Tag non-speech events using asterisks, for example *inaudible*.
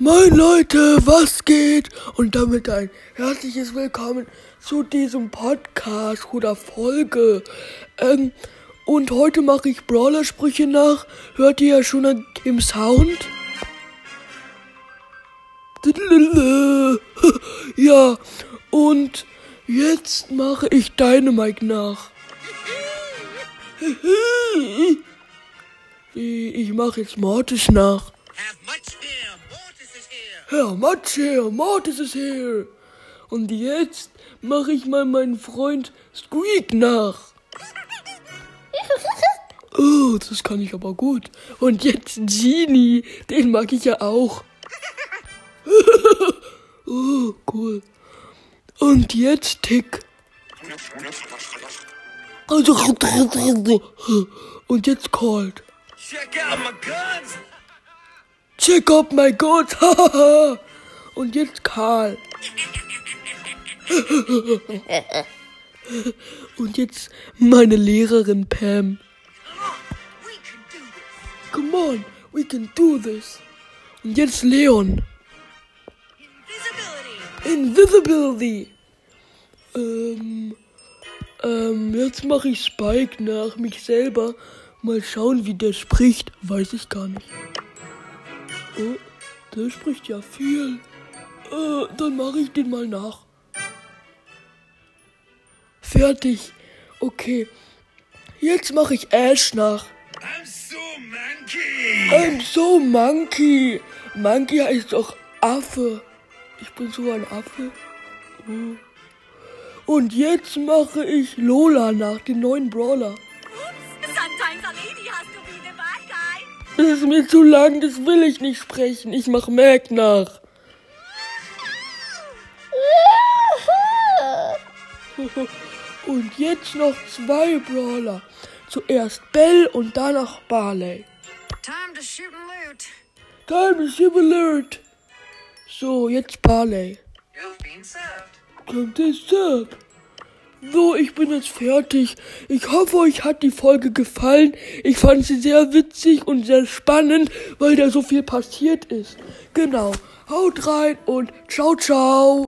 Moin Leute, was geht? Und damit ein herzliches Willkommen zu diesem Podcast oder Folge. Ähm, und heute mache ich Brawler-Sprüche nach. Hört ihr ja schon im Sound? *laughs* Ja, und jetzt mache ich Dynamite nach. *laughs* Ich mache jetzt Mortis nach. Herr Matsch hier, Mortis ist hier. Und jetzt mache ich mal meinen Freund Squeak nach. *laughs* Oh, das kann ich aber gut. Und jetzt Genie, den mag ich ja auch. *laughs* Oh, cool. Und jetzt Tick. Und jetzt Cold. Check out my guns. My guns. hahaha. Und jetzt Karl. *laughs* Und jetzt meine Lehrerin Pam. Come on, we can do this. Und jetzt Leon. Invisibility. Invisibility. Ähm, ähm, jetzt mache ich Spike nach mich selber. Mal schauen, wie der spricht. Weiß ich gar nicht. Oh, der spricht ja viel. Äh, dann mache ich den mal nach. Fertig. Okay. Jetzt mache ich Ash nach. I'm so monkey. I'm so monkey. Monkey heißt doch Affe. Ich bin so ein Affe. Oh. Und jetzt mache ich Lola nach, den neuen Brawler. Sometimes a lady has to be the. Das ist mir zu lang, das will ich nicht sprechen. Ich mache Mac nach. Und jetzt noch zwei Brawler. Zuerst Bell und danach Barley. Time to shoot and loot. Time is alert. So, jetzt Barley. You've been served. Kommt Dessert. So, ich bin jetzt fertig. Ich hoffe, euch hat die Folge gefallen. Ich fand sie sehr witzig und sehr spannend, weil da so viel passiert ist. Genau. Haut rein und ciao, ciao.